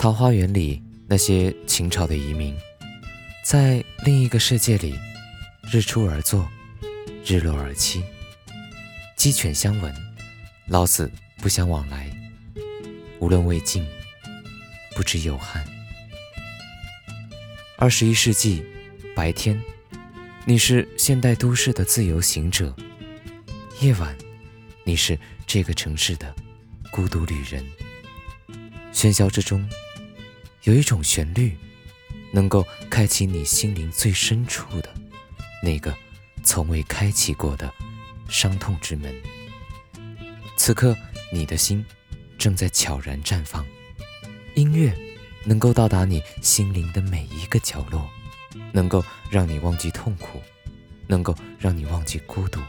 桃花源里那些秦朝的移民，在另一个世界里，日出而作，日落而息，鸡犬相闻，老死不相往来。无论魏晋，不知有汉。二十一世纪，白天，你是现代都市的自由行者；夜晚，你是这个城市的孤独旅人。喧嚣之中，有一种旋律，能够开启你心灵最深处的那个从未开启过的伤痛之门。此刻，你的心正在悄然绽放，音乐能够到达你心灵的每一个角落，能够让你忘记痛苦，能够让你忘记孤独。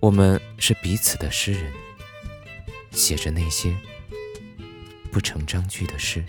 我们是彼此的诗人，写着那些。不成章句的诗。